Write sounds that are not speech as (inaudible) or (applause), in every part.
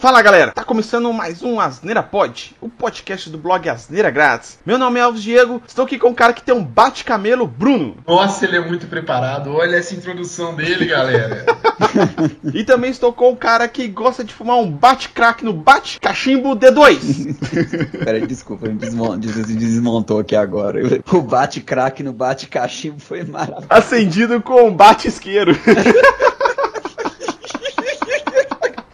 Fala galera, tá começando mais um Asneira Pod, o podcast do blog Asneira Grátis. Meu nome é Alves Diego, estou aqui com um cara que tem um bate-camelo, Bruno. Nossa, ele é muito preparado, olha essa introdução dele, galera. (laughs) e também estou com um cara que gosta de fumar um bate-crack no bate-cachimbo D2. (laughs) Peraí, desculpa, me desmontou aqui agora. O bate-crack no bate-cachimbo foi maravilhoso. Acendido com um bate-isqueiro. (laughs)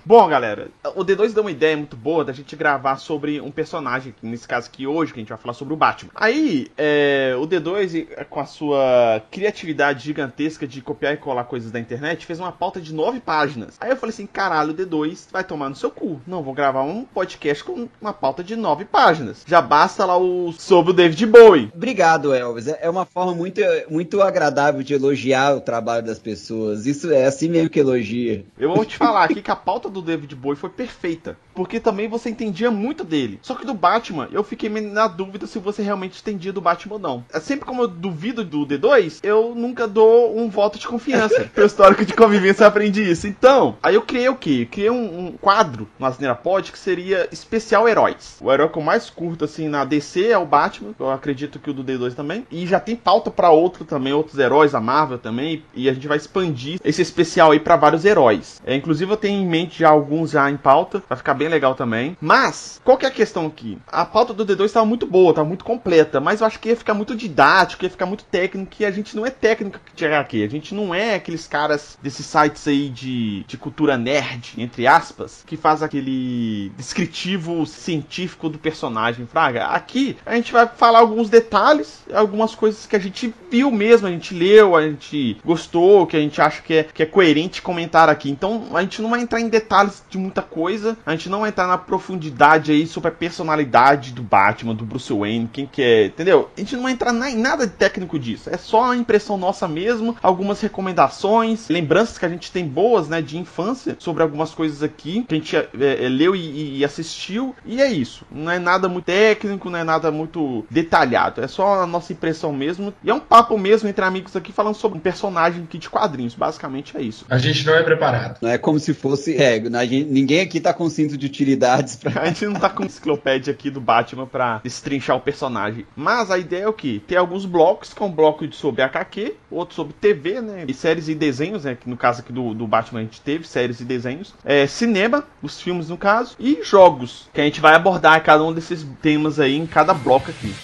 Bom, galera, o D2 deu uma ideia muito boa da gente gravar sobre um personagem, nesse caso aqui hoje, que a gente vai falar sobre o Batman. Aí, é, o D2, com a sua criatividade gigantesca de copiar e colar coisas da internet, fez uma pauta de nove páginas. Aí eu falei assim, caralho, o D2 vai tomar no seu cu. Não, vou gravar um podcast com uma pauta de nove páginas. Já basta lá o sobre o David Bowie. Obrigado, Elvis. É uma forma muito, muito agradável de elogiar o trabalho das pessoas. Isso é assim mesmo que elogia. Eu vou te falar aqui que a pauta do David Bowie foi perfeita. Porque também você entendia muito dele. Só que do Batman, eu fiquei na dúvida se você realmente entendia do Batman ou não. É sempre como eu duvido do D2, eu nunca dou um voto de confiança. (laughs) Pelo histórico de convivência eu aprendi isso. Então, aí eu criei o quê? Eu criei um, um quadro no Asneira Pod que seria especial heróis. O herói que eu mais curto, assim, na DC é o Batman. Eu acredito que o do D2 também. E já tem pauta para outro também, outros heróis, a Marvel também. E a gente vai expandir esse especial aí para vários heróis. É, inclusive eu tenho em mente já alguns já em pauta, vai ficar bem legal também. Mas, qual que é a questão aqui? A pauta do D2 estava muito boa, estava muito completa, mas eu acho que ia ficar muito didático, ia ficar muito técnico, e a gente não é técnico de HQ, a gente não é aqueles caras desses sites aí de, de cultura nerd, entre aspas, que faz aquele descritivo científico do personagem, fraga. Aqui a gente vai falar alguns detalhes, algumas coisas que a gente viu mesmo, a gente leu, a gente gostou, que a gente acha que é, que é coerente comentar aqui. Então a gente não vai entrar em detalhes de muita coisa. A gente não vai entrar na profundidade aí sobre a personalidade do Batman, do Bruce Wayne, quem que é, entendeu? A gente não vai entrar em nada de técnico disso. É só a impressão nossa mesmo, algumas recomendações, lembranças que a gente tem boas, né, de infância sobre algumas coisas aqui que a gente é, é, leu e, e, assistiu. E é isso. Não é nada muito técnico, não é nada muito detalhado. É só a nossa impressão mesmo. E é um papo mesmo entre amigos aqui falando sobre um personagem aqui de quadrinhos. Basicamente é isso. A gente não é preparado. Não é como se fosse. É, Gente, ninguém aqui tá com cinto de utilidades pra... A gente não tá com enciclopédia aqui do Batman pra destrinchar o personagem. Mas a ideia é o que? Tem alguns blocos, que é um bloco sobre HQ, outro sobre TV, né? E séries e desenhos, né? Que no caso aqui do, do Batman a gente teve séries e desenhos. É, cinema, os filmes no caso, e jogos, que a gente vai abordar cada um desses temas aí em cada bloco aqui.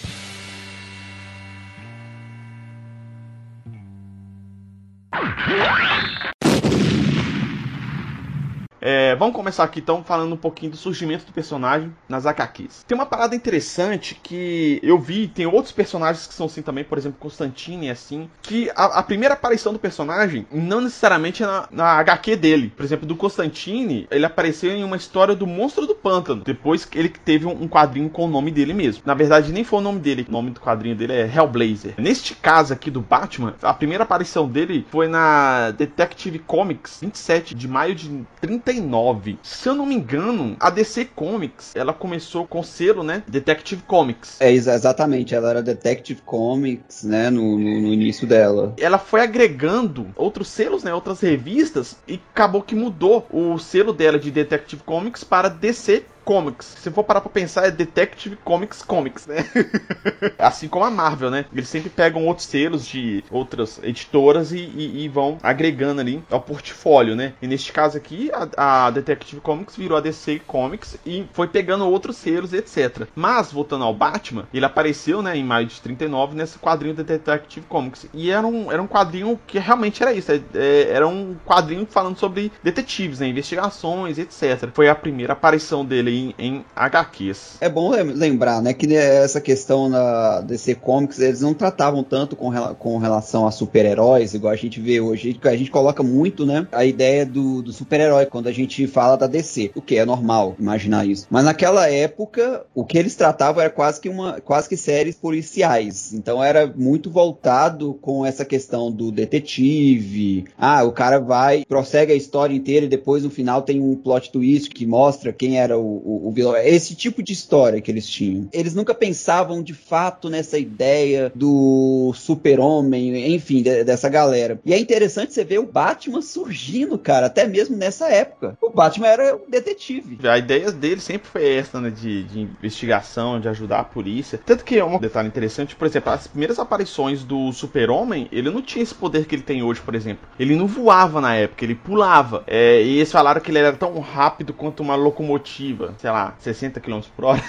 Vamos começar aqui então falando um pouquinho do surgimento do personagem nas HQs. Tem uma parada interessante que eu vi, tem outros personagens que são assim também, por exemplo, Constantine assim, que a, a primeira aparição do personagem não necessariamente é na, na, HQ dele. Por exemplo, do Constantine, ele apareceu em uma história do Monstro do Pântano, depois que ele teve um, um quadrinho com o nome dele mesmo. Na verdade, nem foi o nome dele, o nome do quadrinho dele é Hellblazer. Neste caso aqui do Batman, a primeira aparição dele foi na Detective Comics 27 de maio de 30 99. Se eu não me engano, a DC Comics, ela começou com o selo, né? Detective Comics. É, exatamente. Ela era Detective Comics, né? No, no, no início dela. Ela foi agregando outros selos, né? Outras revistas e acabou que mudou o selo dela de Detective Comics para DC Comics. Se for parar pra pensar, é Detective Comics Comics, né? (laughs) assim como a Marvel, né? Eles sempre pegam outros selos de outras editoras e, e, e vão agregando ali ao portfólio, né? E neste caso aqui, a, a, Detective Comics virou a DC Comics e foi pegando outros selos, etc. Mas, voltando ao Batman, ele apareceu, né, em maio de 39 nesse quadrinho da Detective Comics. E era um, era um quadrinho que realmente era isso. É, é, era um quadrinho falando sobre detetives, né? Investigações, etc. Foi a primeira aparição dele em, em HQs. É bom lembrar, né, que essa questão na DC Comics, eles não tratavam tanto com, com relação a super-heróis, igual a gente vê hoje. A gente coloca muito, né, a ideia do, do super-herói quando a gente fala da DC, o que é normal imaginar isso. Mas naquela época, o que eles tratavam era quase que uma, quase que séries policiais. Então era muito voltado com essa questão do detetive. Ah, o cara vai, prossegue a história inteira e depois no final tem um plot twist que mostra quem era o, o, o vilão. É esse tipo de história que eles tinham. Eles nunca pensavam de fato nessa ideia do super-homem, enfim, de, dessa galera. E é interessante você ver o Batman surgindo, cara, até mesmo nessa época. O Batman era um detetive. A ideia dele sempre foi essa, né, de, de investigação, de ajudar a polícia. Tanto que é um detalhe interessante, por exemplo, as primeiras aparições do super-homem, ele não tinha esse poder que ele tem hoje, por exemplo. Ele não voava na época, ele pulava. É, e eles falaram que ele era tão rápido quanto uma locomotiva, sei lá, 60 km por hora.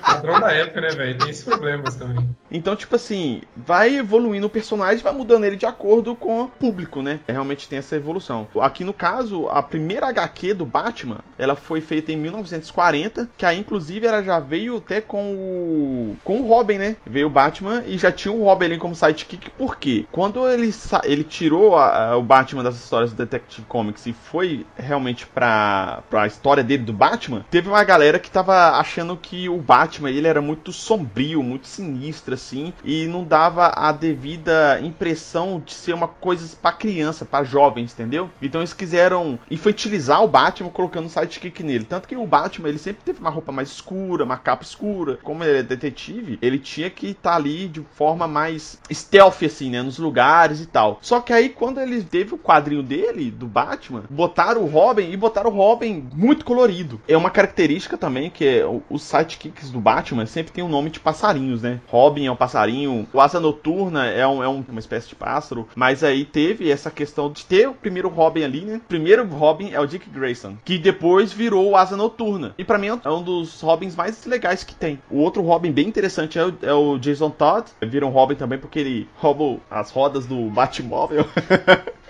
Padrão da época, né, velho? Tem esses problemas também. Então, tipo assim, vai evoluindo o personagem, vai mudando ele de acordo com o público, né? Realmente tem essa evolução. Aqui no caso, a primeira HQ do Batman, ela foi feita em 1940, que aí inclusive ela já veio até com o com o Robin, né? Veio o Batman e já tinha o Robin ali como sidekick, por quê? Quando ele ele tirou a, a, o Batman das histórias do Detective Comics e foi realmente pra, pra história dele do Batman, teve uma galera que tava achando que o Batman ele era muito sombrio, muito sinistro assim, e não dava a devida impressão de ser uma coisa para criança, para jovens, entendeu? Então eles quiseram infantilizar o Batman colocando um sidekick nele. Tanto que o Batman ele sempre teve uma roupa mais escura, uma capa escura. Como ele é detetive, ele tinha que estar tá ali de forma mais stealth, assim, né? Nos lugares e tal. Só que aí, quando ele teve o quadrinho dele, do Batman, botaram o Robin e botaram o Robin muito colorido. É uma característica também que é, os sidekicks do Batman sempre tem um nome de passarinhos, né? Robin é um passarinho, o Asa Noturna é, um, é um, uma espécie de pássaro, mas aí teve essa questão de ter o primeiro Robin ali, né? O primeiro Robin é o Dick Grayson, que depois virou o Asa Noturna. E para mim é um dos Robins mais legais que tem. O outro Robin bem interessante é o, é o Jason Todd, vira um Robin também porque ele rouba as rodas do Batmóvel. (laughs)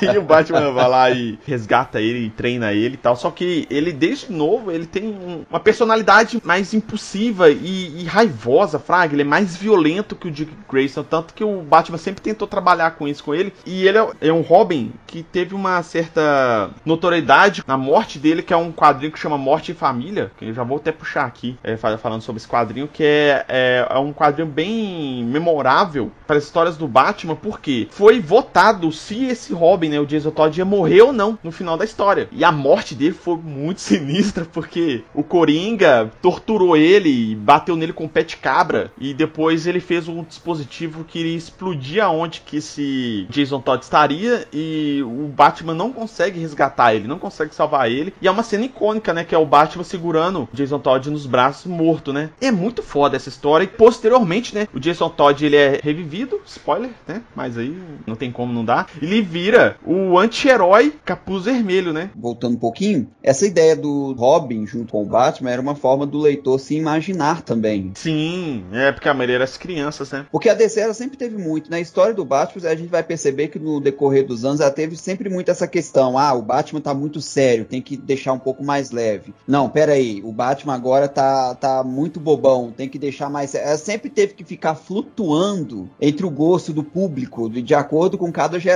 aí o Batman vai lá e resgata ele e treina ele e tal. Só que ele, desde novo, ele tem um, uma personalidade mais impulsiva e, e, raivosa, Fraga. Ele é mais violento que o Dick Grayson. Tanto que o Batman sempre tentou trabalhar com isso com ele. E ele é, é um Robin que teve uma certa notoriedade na morte dele, que é um quadrinho que chama Morte em Família. Que eu já vou até puxar aqui, é, falando sobre esse quadrinho, que é, é, é um quadrinho bem memorável para as histórias do Batman, porque foi votado se esse Robin, né, o Jason Todd, ia morrer ou não no final da história. E a morte dele foi muito (laughs) sinistra, porque o Coringa torturou ele, bateu nele com um pé de cabra, e depois ele fez um dispositivo que iria explodir aonde que esse Jason Todd estaria, e o Batman não consegue resgatar ele, não consegue salvar ele. E é uma cena icônica, né, que é o Batman segurando o Jason Todd nos braços, morto, né. É muito foda essa história, e posteriormente, né, o Jason Todd, ele é revivido, spoiler, né, mas aí não tem como não dar. Ele vira o anti-herói capuz vermelho, né? Voltando um pouquinho, essa ideia do Robin junto com o Batman era uma forma do leitor se imaginar também. Sim, é porque a maioria era as crianças, né? Porque a DC ela sempre teve muito. Na história do Batman, a gente vai perceber que no decorrer dos anos ela teve sempre muito essa questão: ah, o Batman tá muito sério, tem que deixar um pouco mais leve. Não, pera aí, o Batman agora tá, tá muito bobão, tem que deixar mais. Ela sempre teve que ficar flutuando entre o gosto do público, de, de acordo com cada geração.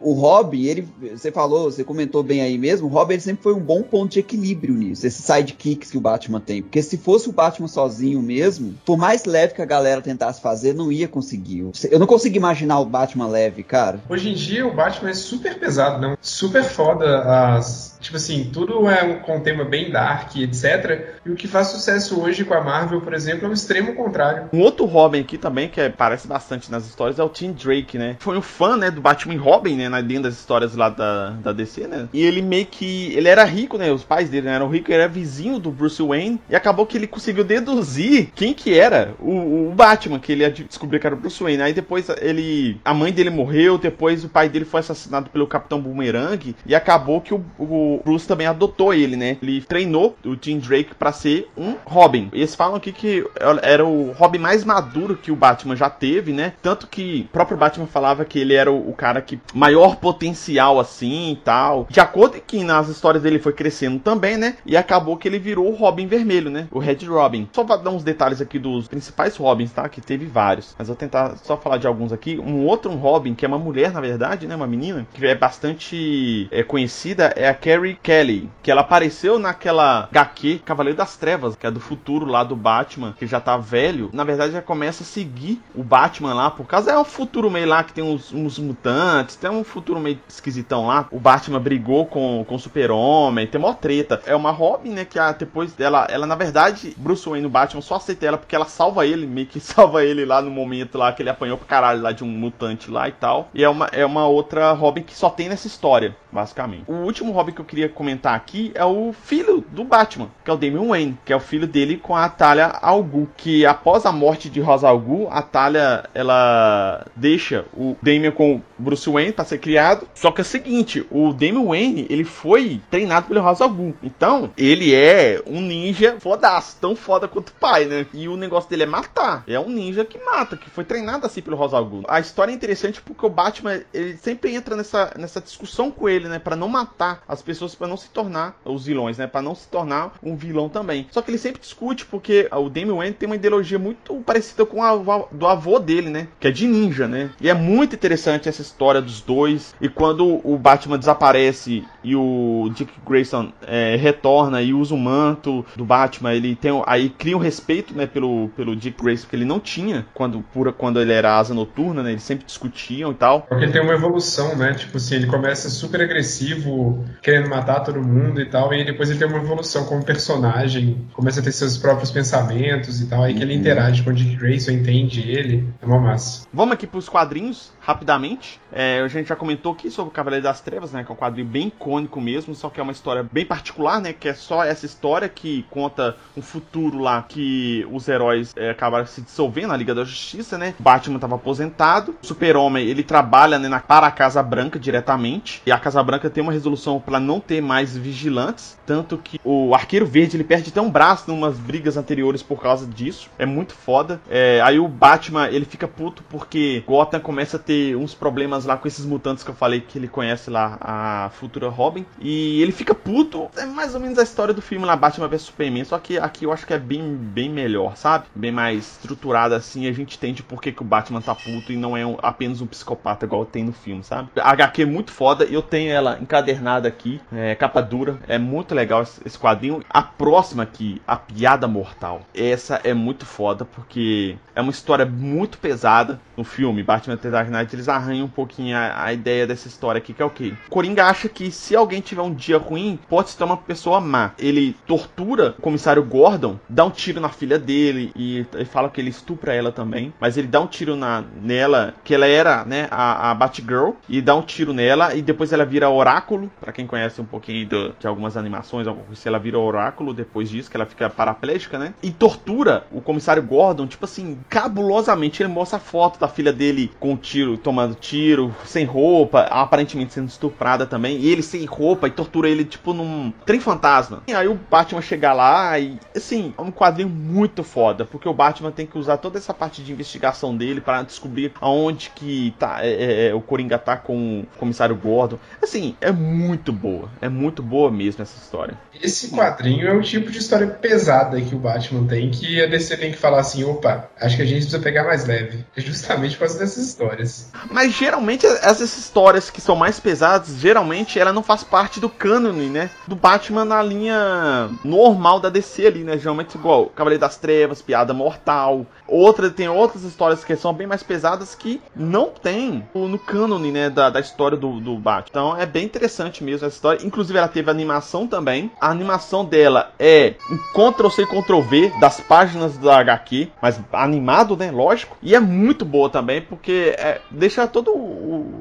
O Robin, ele, você falou, você comentou bem aí mesmo, o Robin ele sempre foi um bom ponto de equilíbrio nisso, esses sidekicks que o Batman tem. Porque se fosse o Batman sozinho mesmo, por mais leve que a galera tentasse fazer, não ia conseguir. Eu não consigo imaginar o Batman leve, cara. Hoje em dia o Batman é super pesado, não? Super foda as Tipo assim, tudo é com um tema bem dark, etc. E o que faz sucesso hoje com a Marvel, por exemplo, é o extremo contrário. Um outro Robin aqui também, que aparece bastante nas histórias, é o Tim Drake, né? Foi um fã, né, do Batman Robin, né, dentro das histórias lá da, da DC, né? E ele meio que... Ele era rico, né? Os pais dele né, eram ricos, ele era vizinho do Bruce Wayne. E acabou que ele conseguiu deduzir quem que era o, o Batman, que ele ia descobrir que era o Bruce Wayne. Aí depois ele... A mãe dele morreu, depois o pai dele foi assassinado pelo Capitão Boomerang. E acabou que o, o Bruce também adotou ele, né? Ele treinou o Tim Drake ser um Robin. Eles falam aqui que era o Robin mais maduro que o Batman já teve, né? Tanto que o próprio Batman falava que ele era o, cara que maior potencial assim e tal. De acordo com que nas histórias dele foi crescendo também, né? E acabou que ele virou o Robin vermelho, né? O Red Robin. Só pra dar uns detalhes aqui dos principais Robins, tá? Que teve vários. Mas vou tentar só falar de alguns aqui. Um outro um Robin, que é uma mulher, na verdade, né? Uma menina, que é bastante é, conhecida, é a Carrie Kelly, que ela apareceu naquela HQ Cavaleiro das Trevas, que é do futuro lá do Batman, que já tá velho. Na verdade, já começa a seguir o Batman lá, por causa é um futuro meio lá que tem uns, uns mutantes, tem um futuro meio esquisitão lá. O Batman brigou com, com o Super-Homem, tem uma treta. É uma Robin, né, que a, depois dela, ela na verdade, Bruce Wayne, o Batman, só aceita ela porque ela salva ele, meio que (laughs) salva ele lá no momento lá que ele apanhou pro caralho lá de um mutante lá e tal. E é uma, é uma outra Robin que só tem nessa história, basicamente. O último Robin que eu queria comentar aqui é o filho do Batman, que é o Damian Que é o filho dele com a Talia Al Ghul, que após a morte de Rosa Al Ghul, a Talia, ela deixa o Damian com o Bruce Wayne para ser criado. Só que é o seguinte, o Damian Wayne, ele foi treinado pelo Rosa Al Ghul. Então, ele é um ninja fodaço, tão foda quanto o pai, né? E o negócio dele é matar. É um ninja que mata, que foi treinado assim pelo Rosa Al Ghul. A história é interessante porque o Batman, ele sempre entra nessa, nessa discussão com ele, né, para não matar as pessoas, para não se tornar os vilões, né, para não se tornar um vilão também. Só que ele sempre discute porque o Damian Wayne tem uma ideologia muito parecida com a do avô dele, né, que é de ninja, né? E é muito interessante essa história dos dois. E quando o Batman desaparece e o Dick Grayson é, retorna e usa o manto do Batman, ele tem aí cria um respeito, né, pelo, pelo Dick Grayson que ele não tinha quando pura quando ele era asa noturna, né? Eles sempre discutiam e tal. Porque ele tem uma evolução, né? Tipo assim, ele começa super agressivo, querendo matar todo mundo e tal, e depois ele tem uma evolução como personagem, começa a ter seus próprios pensamentos e tal, aí que ele uhum. interage com o Dick Grayson, entende ele, é uma massa. Vamos aqui pros quadrinhos, rapidamente. É, a gente já comentou aqui sobre o Cavaleiro das Trevas, né? Que é um quadrinho bem icônico mesmo, só que é uma história bem particular, né? Que é só essa história que conta um futuro lá que os heróis é, acabaram se dissolvendo na Liga da Justiça, né? Batman estava aposentado, Super-Homem ele trabalha né, na, para a Casa Branca diretamente, e a Casa Branca tem uma resolução para não ter mais vigilantes, tanto que o Arqueiro Verde ele perde até um braço em umas brigas anteriores por causa disso, é muito foda. É, aí o Batman ele fica puto porque Gotham começa a ter uns problemas lá com esses mutantes que eu falei que ele conhece lá, a futura Robin, e ele fica puto, é mais ou menos a história do filme lá, Batman vs Superman, só que aqui eu acho que é bem, bem melhor, sabe? Bem mais estruturada assim, a gente entende por que, que o Batman tá puto e não é um, apenas um psicopata igual tem no filme, sabe? A HQ é muito foda, eu tenho ela encadernada aqui, é, capa dura, é muito legal esse, esse quadrinho. A próxima aqui, A Piada Mortal, essa é muito foda porque é uma história muito pesada no filme. Batman The Dark Knight, eles arranham um pouquinho a, a ideia dessa história aqui, que é o quê? Coringa acha que se alguém tiver um dia ruim, pode se tornar uma pessoa má. Ele tortura o comissário Gordon, dá um tiro na filha dele e, e fala que ele estupra ela também, mas ele dá um tiro na, nela, que ela era, né, a, a Batgirl, e dá um tiro nela, e depois ela vira Oráculo, para quem conhece um pouquinho de algumas animações, se ela vira Oráculo depois disso, que ela fica paraplégica, né, e tortura o comissário Gordon, tipo assim, cabulosamente, ele mostra a foto da filha dele com tiro, tomando tiro, sem roupa, aparentemente sendo estuprada também, e ele sem roupa, e tortura ele, tipo, num trem fantasma. E aí o Batman chega lá e, assim, é um quadrinho muito foda, porque o Batman tem que usar toda essa parte de investigação dele para descobrir aonde que tá, é, é, é, o Coringa tá com o comissário Gordon. Assim, é muito boa. É muito boa mesmo essa história. Esse quadrinho é o tipo de história pesada que o Batman tem, que a DC tem que falar assim, opa, acho que a gente precisa pegar mais leve. (laughs) Justamente por causa dessas histórias. Mas geralmente essas histórias que são mais pesadas, geralmente ela não faz parte do cânone, né? Do Batman na linha normal da DC ali, né? Geralmente igual Cavaleiro das Trevas, Piada Mortal. Outra, tem outras histórias que são bem mais pesadas que não tem no cânone, né? Da, da história do, do Batman. Então é bem interessante mesmo essa história. Inclusive ela teve animação também. A animação dela é um Ctrl-C, Ctrl-V das páginas da HQ, mas animado, né? Lógico. E é muito boa também, porque é, deixa toda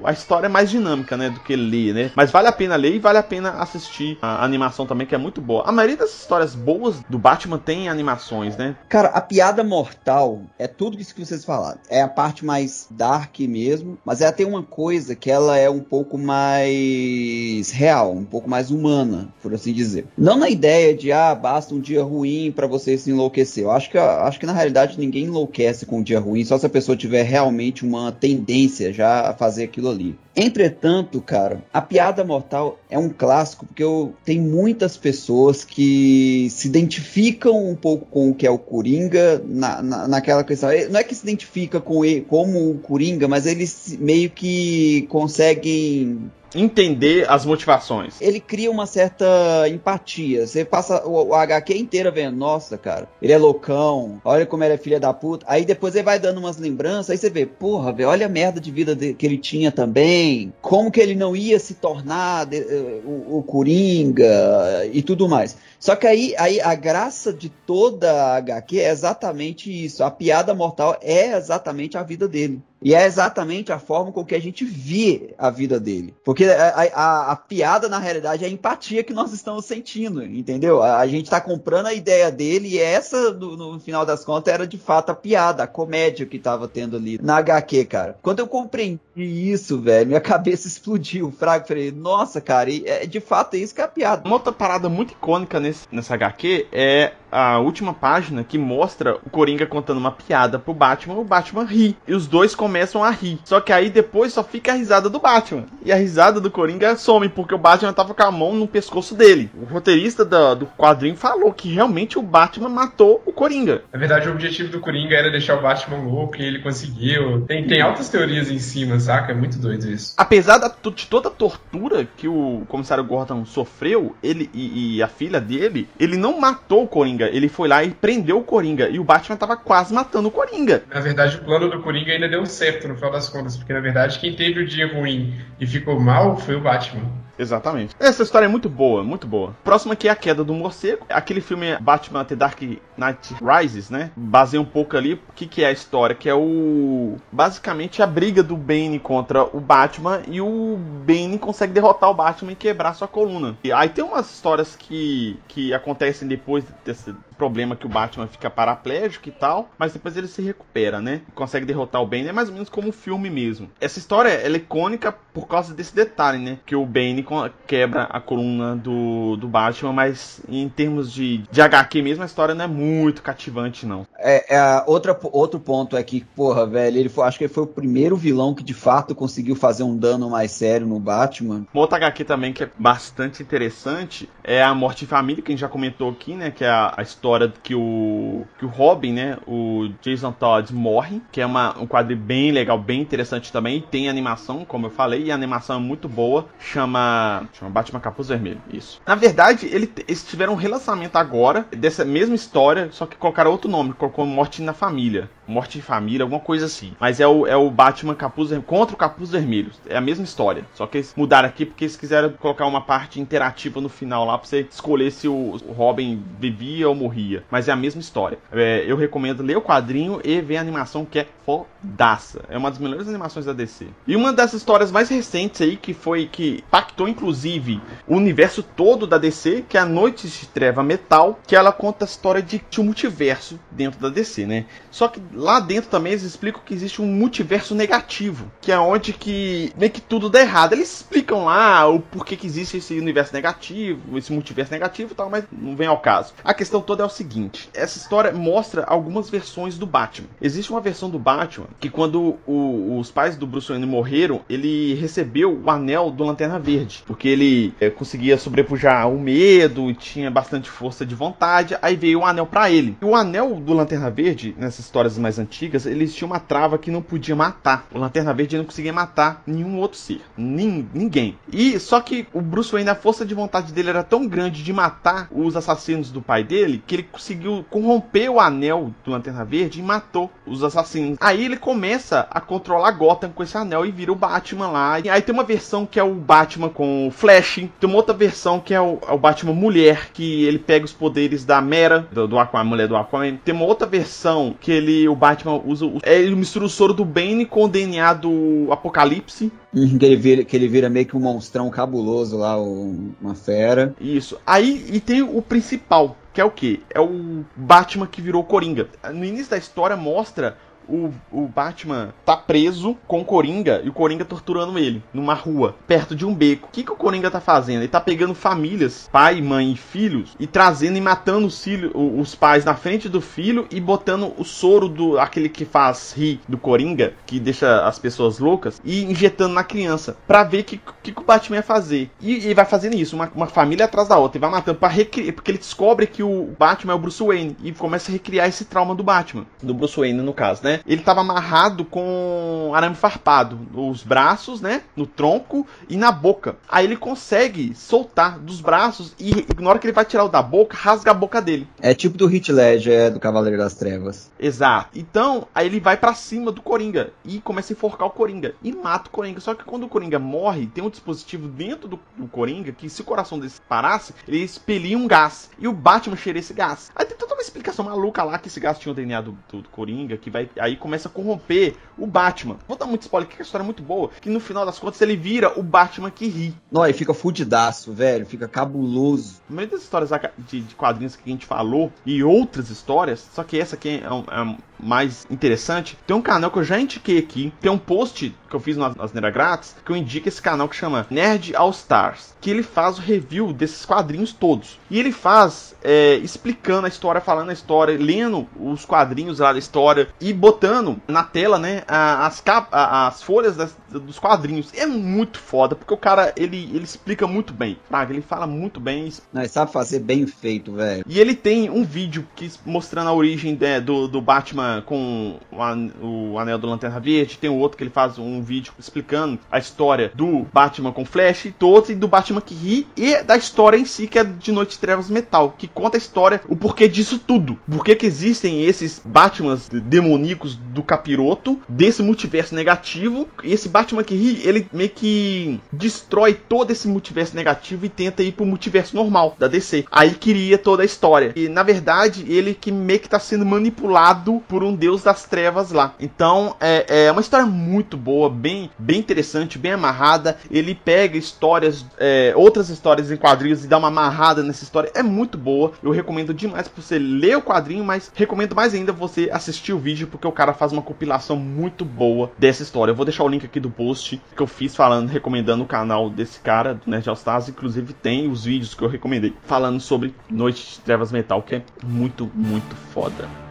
a história mais dinâmica, né? Do que ler, né? Mas vale a pena ler e vale a pena assistir a animação também, que é muito boa. A maioria das histórias boas do Batman tem animações, né? Cara, a piada mortal é tudo isso que vocês falaram. É a parte mais dark mesmo, mas ela tem uma coisa que ela é um pouco mais real, um pouco mais humana, por assim dizer. Não na ideia de, ah, basta um dia ruim para você se enlouquecer. Eu acho que, acho que na realidade ninguém enlouquece com um dia ruim, só se a pessoa tiver realmente uma tendência já a fazer aquilo ali. Entretanto, cara, a piada mortal é um clássico porque eu, tem muitas pessoas que se identificam um pouco com o que é o Coringa na, na, naquela questão. Não é que se identifica com ele como o Coringa, mas eles meio que conseguem entender as motivações. Ele cria uma certa empatia. Você passa o, o HQ inteira vendo, nossa, cara, ele é loucão, olha como ele é filha da puta. Aí depois ele vai dando umas lembranças, aí você vê, porra, velho, olha a merda de vida de, que ele tinha também, como que ele não ia se tornar de, uh, o, o Coringa e tudo mais. Só que aí, aí a graça de toda a HQ é exatamente isso. A piada mortal é exatamente a vida dele. E é exatamente a forma com que a gente vê a vida dele. Porque a, a, a piada, na realidade, é a empatia que nós estamos sentindo, entendeu? A, a gente está comprando a ideia dele e essa, no, no, final das contas, era de fato a piada, a comédia que estava tendo ali na HQ, cara. Quando eu compreendi isso, velho, minha (laughs) cabeça explodiu. O Fraga, falei, nossa, cara, é de fato é isso que é a piada. Uma outra parada muito icônica nesse, nessa HQ é a última página que mostra o Coringa contando uma piada pro Batman, o Batman ri. E os dois começam a rir. Só que aí depois só fica a risada do Batman. E a risada do Coringa some, porque o Batman tava com a mão no pescoço dele. O roteirista do, do quadrinho falou que realmente o Batman matou o Coringa. Na verdade, o objetivo do Coringa era deixar o Batman louco e ele conseguiu. Tem, tem altas teorias em cima, saca? É muito doido isso. Apesar da, de toda a tortura que o comissário Gordon sofreu, ele e, e a filha dele, ele não matou o Coringa Coringa. Ele foi lá e prendeu o Coringa. E o Batman tava quase matando o Coringa. Na verdade, o plano do Coringa ainda deu certo no final das contas. Porque, na verdade, quem teve o dia ruim e ficou mal foi o Batman. Exatamente. Essa história é muito boa, muito boa. Próxima aqui é A Queda do Morcego. Aquele filme Batman The Dark Knight Rises, né? Baseia um pouco ali o que, que é a história, que é o... Basicamente a briga do Bane contra o Batman e o Bane consegue derrotar o Batman e quebrar sua coluna. E aí tem umas histórias que, que acontecem depois desse problema que o Batman fica paraplégico e tal, mas depois ele se recupera, né? Consegue derrotar o Bane, é mais ou menos como um filme mesmo. Essa história é icônica por causa desse detalhe, né? Que o Bane quebra a coluna do, do Batman, mas em termos de, de HQ mesmo, a história não é muito cativante, não. É, é outra, outro ponto é que, porra, velho, ele foi, acho que ele foi o primeiro vilão que de fato conseguiu fazer um dano mais sério no Batman. Uma outra HQ também que é bastante interessante é a Morte em Família, que a gente já comentou aqui, né? Que é a, a história história que o, que o Robin, né, o Jason Todd morre, que é uma, um quadro bem legal, bem interessante também. Tem animação, como eu falei, e a animação é muito boa. Chama, chama Batman Capuz Vermelho, isso. Na verdade, ele, eles tiveram um relacionamento agora, dessa mesma história, só que colocaram outro nome, colocou Morte na Família. Morte de Família, alguma coisa assim. Mas é o, é o Batman Capuz contra o Capuz Vermelho. É a mesma história. Só que eles mudaram aqui porque eles quiseram colocar uma parte interativa no final lá pra você escolher se o, Robin vivia ou morria. Mas é a mesma história. É, eu recomendo ler o quadrinho e ver a animação que é fodaça. É uma das melhores animações da DC. E uma das histórias mais recentes aí, que foi que impactou inclusive o universo todo da DC, que é a Noite de Treva Metal, que ela conta a história de um multiverso dentro da DC, né? Só que lá dentro também eles explicam que existe um multiverso negativo, que é onde que meio que tudo dá errado. Eles explicam lá o porquê que existe esse universo negativo, esse multiverso negativo e tal, mas não vem ao caso. A questão toda é o seguinte: essa história mostra algumas versões do Batman. Existe uma versão do Batman que quando o, os pais do Bruce Wayne morreram, ele recebeu o anel do Lanterna Verde, porque ele é, conseguia sobrepujar o medo e tinha bastante força de vontade. Aí veio o anel para ele. E o anel do Lanterna Verde, nessas histórias mais antigas, eles tinham uma trava que não podia matar. O Lanterna Verde não conseguia matar nenhum outro ser, Nin, ninguém. E só que o Bruce Wayne, a força de vontade dele era tão grande de matar os assassinos do pai dele que ele conseguiu corromper o anel do Lanterna Verde e matou os assassinos. Aí ele começa a controlar Gotham com esse anel e vira o Batman lá. E aí tem uma versão que é o Batman com o Flash, tem uma outra versão que é o, é o Batman mulher, que ele pega os poderes da Mera, do, do Aquaman, mulher do Aquaman. Tem uma outra versão que ele, o Batman usa, o, é, ele mistura o soro do Bane com o DNA do Apocalipse. Uhum, que ele vira, que ele vira meio que um monstrão cabuloso lá, uma fera. Isso. Aí, e tem o principal, que é o que? É o Batman que virou Coringa. No início da história mostra o, o Batman tá preso com o Coringa e o Coringa torturando ele numa rua, perto de um beco. O que, que o Coringa tá fazendo? Ele tá pegando famílias, pai, mãe e filhos, e trazendo e matando os, os pais na frente do filho e botando o soro do aquele que faz rir do Coringa, que deixa as pessoas loucas, e injetando na criança, para ver o que, que, que, o Batman ia fazer. E, e vai fazendo isso, uma, uma, família atrás da outra, e vai matando para recriar, porque ele descobre que o Batman é o Bruce Wayne, e começa a recriar esse trauma do Batman, do Bruce Wayne no caso, né? Né? Ele tava amarrado com arame farpado nos braços, né? No tronco e na boca. Aí ele consegue soltar dos braços e na hora que ele vai tirar o da boca, rasga a boca dele. É tipo do Hit Ledger do Cavaleiro das Trevas. Exato. Então, aí ele vai para cima do Coringa e começa a enforcar o Coringa e mata o Coringa. Só que quando o Coringa morre, tem um dispositivo dentro do, do Coringa que se o coração dele parasse, ele expelia um gás. E o Batman cheira esse gás. Aí tem toda uma explicação maluca lá que esse gás tinha o DNA do, do, do Coringa, que vai aí começa a corromper o Batman. Vou dar muito spoiler, que a história é muito boa, que no final das contas ele vira o Batman que ri. Não, e fica fudidaço, velho, fica cabuloso. No meio das histórias de, de quadrinhos que a gente falou e outras histórias, só que essa aqui é, é mais interessante, tem um canal que eu já indiquei aqui, tem um post que eu fiz nas, nas Nera Grátis, que eu indico esse canal que chama Nerd All Stars, que ele faz o review desses quadrinhos todos. E ele faz é, explicando a história, falando a história, lendo os quadrinhos lá da história e botando na tela, né, as, as folhas das, dos quadrinhos. É muito foda, porque o cara, ele, ele explica muito bem, ele fala muito bem. Não, ele sabe fazer bem feito, velho. E ele tem um vídeo que, mostrando a origem de, do, do Batman com o, Anel do Lanterna Verde, tem o outro que ele faz um vídeo explicando a história do Batman com Flash e todos, e do Batman que ri, e da história em si, que é de Noite de Trevas Metal, que conta a história, o porquê disso tudo. Por que, que existem esses Batmans demoníacos do capiroto, desse multiverso negativo, e esse Batman que ri, ele meio que destrói todo esse multiverso negativo e tenta ir pro multiverso normal da DC. Aí cria toda a história. E na verdade, ele que meio que tá sendo manipulado por um deus das trevas lá. Então, é, é uma história muito boa, bem, bem interessante, bem amarrada. Ele pega histórias, é, outras histórias em quadrinhos e dá uma amarrada nessa história. É muito boa. Eu recomendo demais pra você ler o quadrinho, mas recomendo mais ainda você assistir o vídeo, porque o cara faz uma compilação muito boa dessa história. Eu vou deixar o link aqui do post que eu fiz falando, recomendando o canal desse cara, do Nerd Stars. Inclusive tem os vídeos que eu recomendei falando sobre Noite de Trevas Metal, que é muito, muito foda.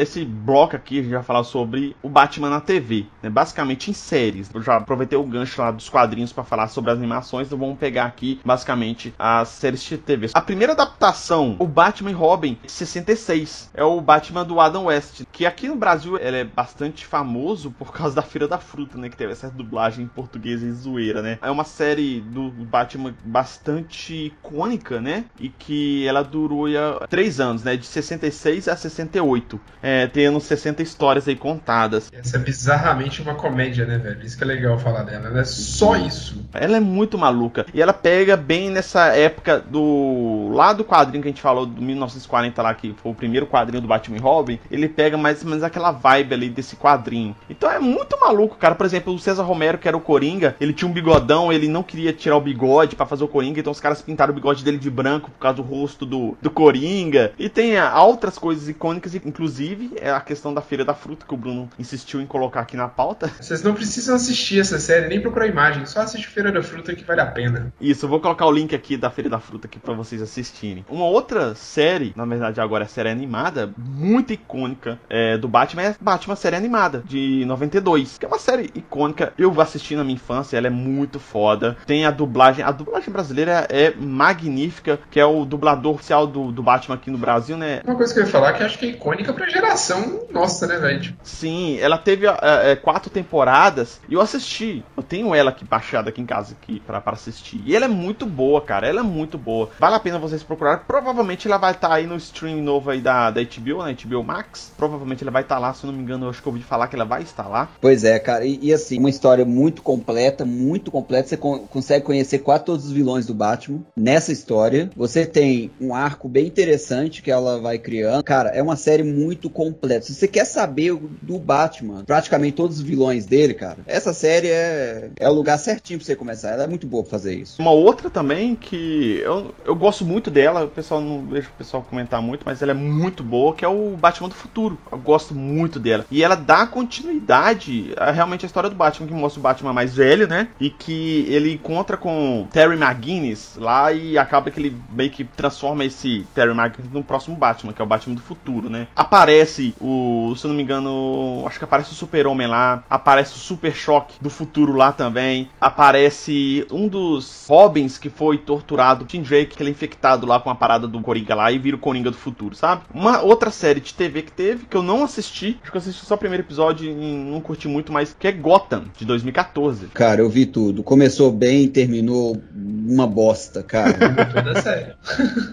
esse bloco aqui a gente vai falar sobre o Batman na TV, né? basicamente em séries. Eu já aproveitei o gancho lá dos quadrinhos para falar sobre as animações, então vamos pegar aqui basicamente as séries de TV. A primeira adaptação, o Batman e Robin, 66, é o Batman do Adam West, que aqui no Brasil ele é bastante famoso por causa da Feira da Fruta, né, que teve essa dublagem em português e zoeira, né? É uma série do Batman bastante icônica, né? E que ela durou há três anos, né? De 66 a 68. É, é, tendo 60 histórias aí contadas. Essa é bizarramente uma comédia, né, velho? Isso que é legal falar dela. Ela é só isso. Ela é muito maluca. E ela pega bem nessa época do. Lá do quadrinho que a gente falou, do 1940 lá, que foi o primeiro quadrinho do Batman e Robin. Ele pega mais ou menos aquela vibe ali desse quadrinho. Então é muito maluco, cara. Por exemplo, o César Romero, que era o Coringa, ele tinha um bigodão, ele não queria tirar o bigode para fazer o Coringa, então os caras pintaram o bigode dele de branco por causa do rosto do, do Coringa. E tem ah, outras coisas icônicas, inclusive inclusive, é a questão da Feira da Fruta, que o Bruno insistiu em colocar aqui na pauta. Vocês não precisam assistir essa série, nem procurar imagem, só assistir Feira da Fruta que vale a pena. Isso, eu vou colocar o link aqui da Feira da Fruta aqui para vocês assistirem. Uma outra série, na verdade agora é série animada, muito icônica é, do Batman, é Batman série animada, de 92, que é uma série icônica. Eu assisti na minha infância, ela é muito foda. Tem a dublagem, a dublagem brasileira é magnífica, que é o dublador oficial do, do Batman aqui no Brasil, né? Uma coisa que eu ia falar que eu acho que é icônica pra gerar geração nossa, né, velho? Sim, ela teve é, quatro temporadas e eu assisti. Eu tenho ela aqui baixada aqui em casa aqui pra, pra assistir. E ela é muito boa, cara. Ela é muito boa. Vale a pena vocês procurarem. Provavelmente ela vai estar tá aí no stream novo aí da, da HBO, né? HBO Max. Provavelmente ela vai estar tá lá, se eu não me engano, eu acho que eu ouvi falar que ela vai estar lá. Pois é, cara. E, e assim, uma história muito completa, muito completa. Você con consegue conhecer quase todos os vilões do Batman nessa história. Você tem um arco bem interessante que ela vai criando. Cara, é uma série muito completo. Se você quer saber do Batman, praticamente todos os vilões dele, cara, essa série é, é o lugar certinho pra você começar. Ela é muito boa pra fazer isso. Uma outra também que eu, eu gosto muito dela, o pessoal não vejo o pessoal comentar muito, mas ela é muito boa, que é o Batman do Futuro. Eu gosto muito dela. E ela dá continuidade a realmente a história do Batman, que mostra o Batman mais velho, né? E que ele encontra com Terry McGuinness lá e acaba que ele meio que transforma esse Terry McGuinness no próximo Batman, que é o Batman do futuro, né? Aparece aparece o, se eu não me engano, acho que aparece o Super-Homem lá, aparece o Super Choque do futuro lá também, aparece um dos Robins que foi torturado, Tim Drake, que ele é infectado lá com a parada do Coringa lá e vira o Coringa do futuro, sabe? Uma outra série de TV que teve, que eu não assisti, acho que eu assisti só o primeiro episódio e não curti muito, mas que é Gotham, de 2014. Cara, eu vi tudo. Começou bem, terminou uma bosta, cara. (laughs) Toda série.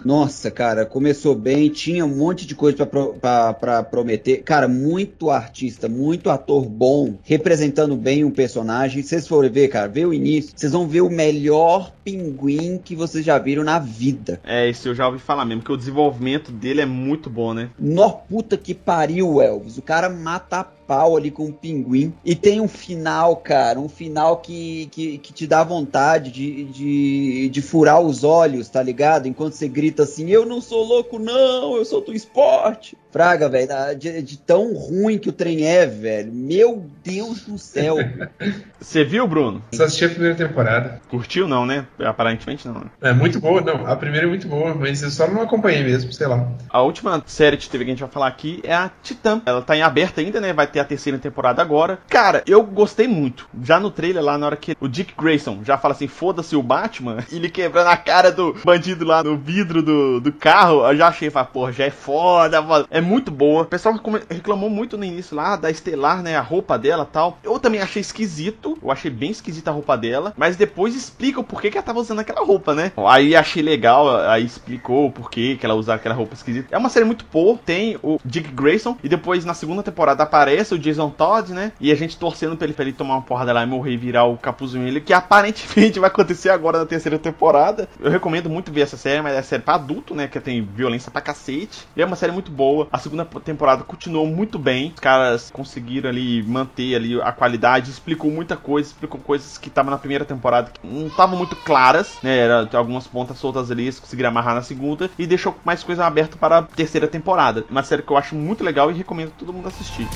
Nossa, cara, começou bem, tinha um monte de coisa pra, pro- pra, prometer. Cara, muito artista, muito ator bom, representando bem um personagem. Se vocês forem ver, cara, vê o início, vocês vão ver o melhor pinguim que vocês já viram na vida. É, esse eu já ouvi falar mesmo, que o desenvolvimento dele é muito bom, né? Nó puta que pariu, Elvis. O cara mata a pau ali com um pinguim. E tem um final, cara. Um final que, que, que te dá vontade de, de, de furar os olhos, tá ligado? Enquanto você grita assim: Eu não sou louco, não, eu sou do esporte. Fraga, velho, de, de tão ruim que o trem é, velho. Meu Deus do céu. (laughs) Você viu, Bruno? Só assisti a primeira temporada. Curtiu não, né? Aparentemente não. né? É muito boa, não. A primeira é muito boa, mas eu só não acompanhei mesmo, sei lá. A última série de TV que a gente vai falar aqui é a Titã. Ela tá em aberta ainda, né? Vai ter a terceira temporada agora. Cara, eu gostei muito. Já no trailer lá, na hora que o Dick Grayson já fala assim, foda-se o Batman, (laughs) ele quebrando a cara do bandido lá no vidro do, do carro, eu já achei, falei, porra, já é foda, mano. É muito boa. O pessoal reclamou muito no início lá da Estelar, né? A roupa dela tal. Eu também achei esquisito. Eu achei bem esquisita a roupa dela. Mas depois explica o porquê que ela tava usando aquela roupa, né? Aí achei legal, aí explicou o porquê que ela usava aquela roupa esquisita. É uma série muito boa. Tem o Dick Grayson. E depois na segunda temporada aparece o Jason Todd, né? E a gente torcendo pra ele, pra ele tomar uma porrada lá e morrer e virar o capuzinho ele, que aparentemente (laughs) vai acontecer agora na terceira temporada. Eu recomendo muito ver essa série, mas é série pra adulto, né? Que tem violência pra cacete. E é uma série muito boa. A segunda temporada continuou muito bem. Os caras conseguiram ali manter ali a qualidade, explicou muita coisa, explicou coisas que estavam na primeira temporada que não estavam muito claras, né? Era algumas pontas soltas ali, eles conseguiram amarrar na segunda e deixou mais coisa aberta para a terceira temporada. Uma série que eu acho muito legal e recomendo todo mundo assistir.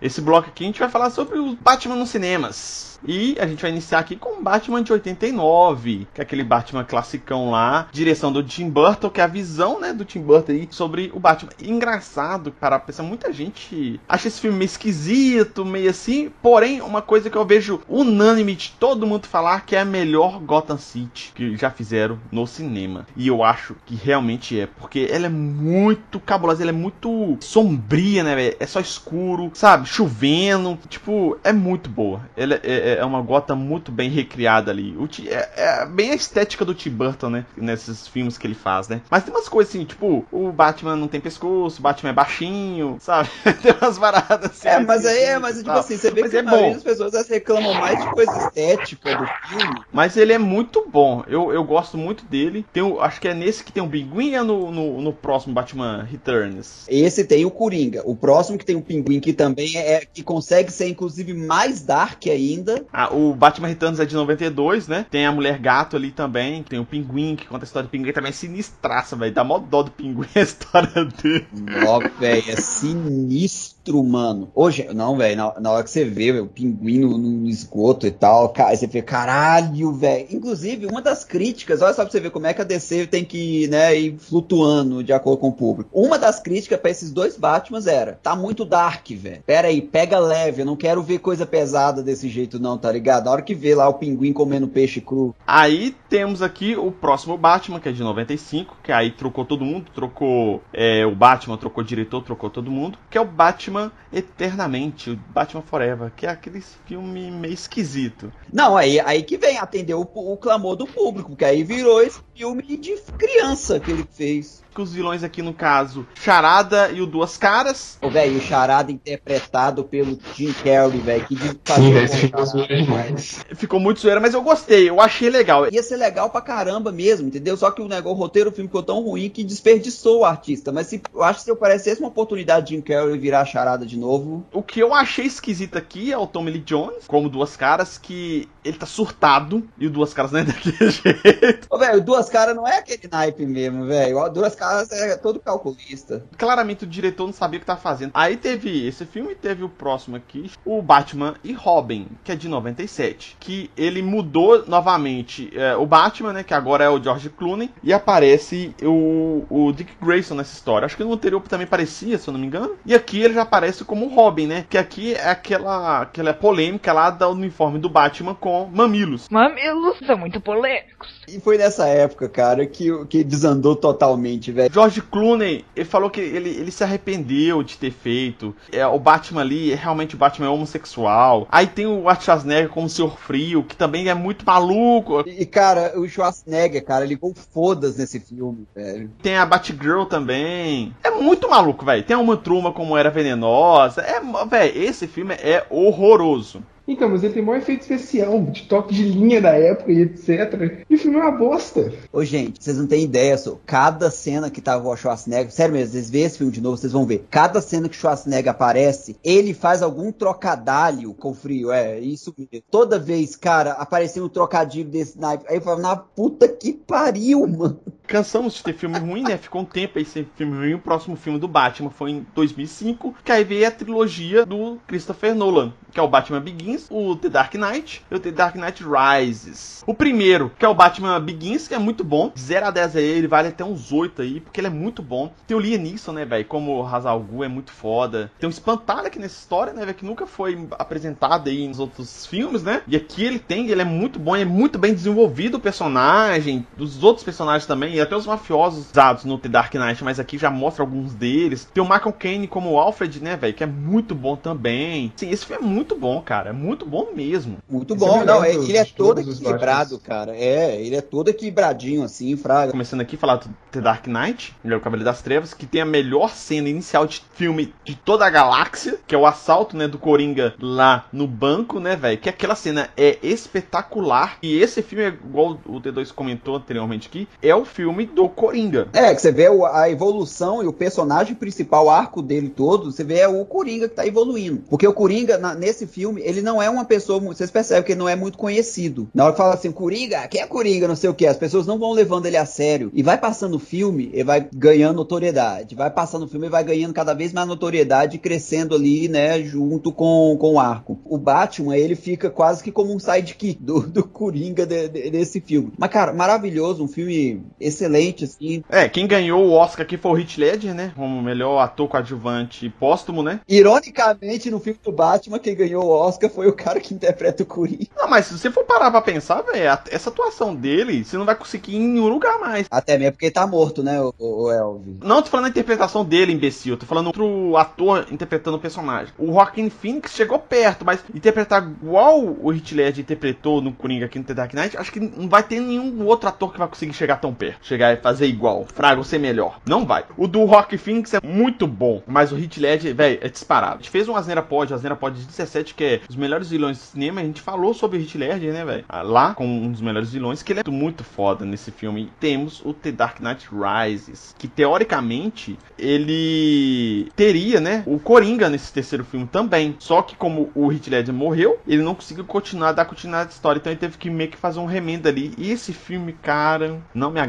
Esse bloco aqui a gente vai falar sobre o Batman nos cinemas. E a gente vai iniciar aqui com Batman de 89, que é aquele Batman classicão lá, direção do Tim Burton, que é a visão, né, do Tim Burton aí sobre o Batman. Engraçado, para pensar, muita gente acha esse filme meio esquisito, meio assim, porém, uma coisa que eu vejo unânime de todo mundo falar que é a melhor Gotham City que já fizeram no cinema. E eu acho que realmente é, porque ela é muito cabulosa, ela é muito sombria, né, velho? É só escuro, sabe? Chovendo, tipo, é muito boa. Ela é, é uma gota muito bem recriada ali. Ti- é, é bem a estética do Tim Burton, né? Nesses filmes que ele faz, né? Mas tem umas coisas assim, tipo, o Batman não tem pescoço, o Batman é baixinho, sabe? (laughs) tem umas paradas assim. É, mas aí é, mas tipo tal. assim, você vê Mas que é maioria bom. das pessoas reclamam mais de coisa estética do filme. Mas ele é muito bom. Eu, eu gosto muito dele. Tem o- acho que é nesse que tem o Pinguim e é no, no, no próximo Batman Returns. Esse tem o Coringa. O próximo que tem o Pinguim, que também é que consegue ser inclusive mais dark ainda. Ah, o Batman Returns é de 92, né? Tem a Mulher Gato ali também. Tem o Pinguim, que conta a história do Pinguim. Também é sinistraça, velho. Dá mó dó do Pinguim (laughs) a história dele. Ó, velho, é sinistro, mano. Hoje, não, velho, na, na hora que você vê véio, o pinguim no, no esgoto e tal, cara, você fica, caralho, velho. Inclusive, uma das críticas, olha só pra você ver como é que a DC tem que, né, ir flutuando de acordo com o público. Uma das críticas pra esses dois Batmans era, tá muito dark, velho. Pera aí, pega leve, eu não quero ver coisa pesada desse jeito não, tá ligado? Na hora que vê lá o pinguim comendo peixe cru. Aí temos aqui o próximo Batman, que é de 95, que aí trocou todo mundo, trocou é, o Batman, trocou o diretor, trocou todo mundo, que é o Batman Eternamente, o Batman Forever, que é aquele filme meio esquisito. Não, aí, aí que vem atender o, o clamor do público, porque aí virou esse filme de criança que ele fez. Que os vilões aqui, no caso, Charada e o Duas Caras. Ô, velho, o Charada interpretado pelo Jim Carrey, velho, que de Sim, esse filme é zoeira demais. Ficou muito zoeira, mas eu gostei, eu achei legal. Ia ser legal pra caramba mesmo, entendeu? Só que o negócio, o roteiro do filme ficou tão ruim que desperdiçou o artista. Mas se, eu acho que se aparecesse uma oportunidade de Jim Carrey virar charada de novo. O que eu achei esquisito aqui é o Tommy Lee Jones, como Duas Caras, que ele tá surtado, e o Duas Caras não é (laughs) daquele jeito. Ô, velho, Duas Caras não é aquele naipe mesmo, velho. Ó, Duas Caras é todo calculista. Claramente o diretor não sabia o que tá fazendo. Aí teve esse filme, teve o próximo aqui, o Batman e Robin, que é de 97, que ele mudou novamente é, o Batman, né, que agora é o George Clooney, e aparece o, o Dick Grayson nessa história. Acho que no anterior também parecia, se eu não me engano. E aqui ele já aparece como Robin, né? Que aqui é aquela, aquela polêmica lá do uniforme do Batman com mamilos. Mamilos são muito polêmicos. E foi nessa época, cara, que, que desandou totalmente, velho. George Clooney, ele falou que ele, ele se arrependeu de ter feito. É, o Batman ali, realmente o Batman é homossexual. Aí tem o Schwarzenegger como Senhor Frio, que também é muito maluco. E, cara, o Schwarzenegger, cara, ele ligou fodas nesse filme, velho. Tem a Batgirl também. É muito maluco, velho. Tem Uma Truma como era venenosa. É, velho, esse filme é horroroso. Então, mas ele tem maior efeito especial, de toque de linha da época e etc. E o filme é uma bosta. Ô, gente, vocês não têm ideia, só. Cada cena que tava o Schwarzenegger, sério mesmo, vocês vêem esse filme de novo, vocês vão ver. Cada cena que o Schwarzenegger aparece, ele faz algum trocadalho com o frio. É, isso mesmo. Toda vez, cara, aparecendo um trocadilho desse naipe. Aí eu falo, na puta que pariu, mano. Cansamos de ter filme ruim, né? Ficou um tempo aí sem filme ruim. O próximo filme do Batman foi em 2005, que aí veio a trilogia do Christopher Nolan, que é o Batman Begins, o The Dark Knight e o The Dark Knight Rises. O primeiro, que é o Batman Begins, que é muito bom. De 0 a 10 aí, ele vale até uns 8 aí, porque ele é muito bom. Tem o Liam Neeson, né, velho? Como Hazal Gu é muito foda. Tem o Espantalho aqui nessa história, né, velho? Que nunca foi apresentado aí nos outros filmes, né? E aqui ele tem, ele é muito bom, é muito bem desenvolvido o personagem, dos outros personagens também, até os mafiosos usados no The Dark Knight, mas aqui já mostra alguns deles. Tem o Michael Caine como o Alfred, né, velho? Que é muito bom também. Sim, esse filme é muito bom, cara. É muito bom mesmo. Muito bom, é não, é, ele é todo equilibrado, cara. É, ele é todo equilibradinho, assim, fraga. Começando aqui a falar do The Dark Knight, ele é o Cavaleiro das Trevas, que tem a melhor cena inicial de filme de toda a galáxia, que é o assalto, né, do Coringa lá no banco, né, velho? Que aquela cena é espetacular. E esse filme, é igual o D2 comentou anteriormente aqui, é o filme do Coringa. É, que você vê a evolução e o personagem principal, o arco dele todo, você vê o Coringa que tá evoluindo. Porque o Coringa, na, nesse filme, ele não é uma pessoa, vocês percebem que ele não é muito conhecido. Na hora que fala assim, Coringa, quem é Coringa, não sei o que, as pessoas não vão levando ele a sério. E vai passando o filme, ele vai ganhando notoriedade. Vai passando o filme, ele vai ganhando cada vez mais notoriedade, crescendo ali, né, junto com, com o arco. O Batman, ele fica quase que como um sidekick do, do Coringa de, de, desse filme. Mas, cara, maravilhoso, um filme excelente, assim. É, quem ganhou o Oscar aqui foi o Heath Ledger, né, como melhor ator coadjuvante póstumo, né? Ironicamente, no filme do Batman, quem ganhou o Oscar foi o cara que interpreta o Coringa. Não, mas se você for parar pra pensar, velho, essa atuação dele, você não vai conseguir ir em nenhum lugar mais. Até mesmo porque ele tá morto, né, o, o Elvis? Não tô falando da interpretação dele, imbecil. Tô falando outro ator interpretando o personagem. O Joaquin Phoenix chegou perto, mas interpretar igual o Heath Ledger interpretou no Coringa aqui no The Dark Knight, acho que não vai ter nenhum outro ator que vai conseguir chegar tão perto. Chegar e fazer igual. Fraga ou ser melhor. Não vai. O do Joaquin Phoenix é muito bom, mas o Heath Ledger, velho, é disparado. A gente fez um Asneira Pod, Asneira Pod de 17, que é os melhores vilões do cinema. A gente falou sobre o Heath Ledger, né, velho? Lá, com um dos melhores vilões, que ele é muito foda nesse filme. Temos o The Dark Knight Rises, que teoricamente ele teria, né, o Coringa nesse terceiro filme também. Só que como o Heath Ledger morreu, ele não conseguiu continuar, dar continuidade à história. Então ele teve que meio que fazer um remendo ali. E esse filme, cara, não me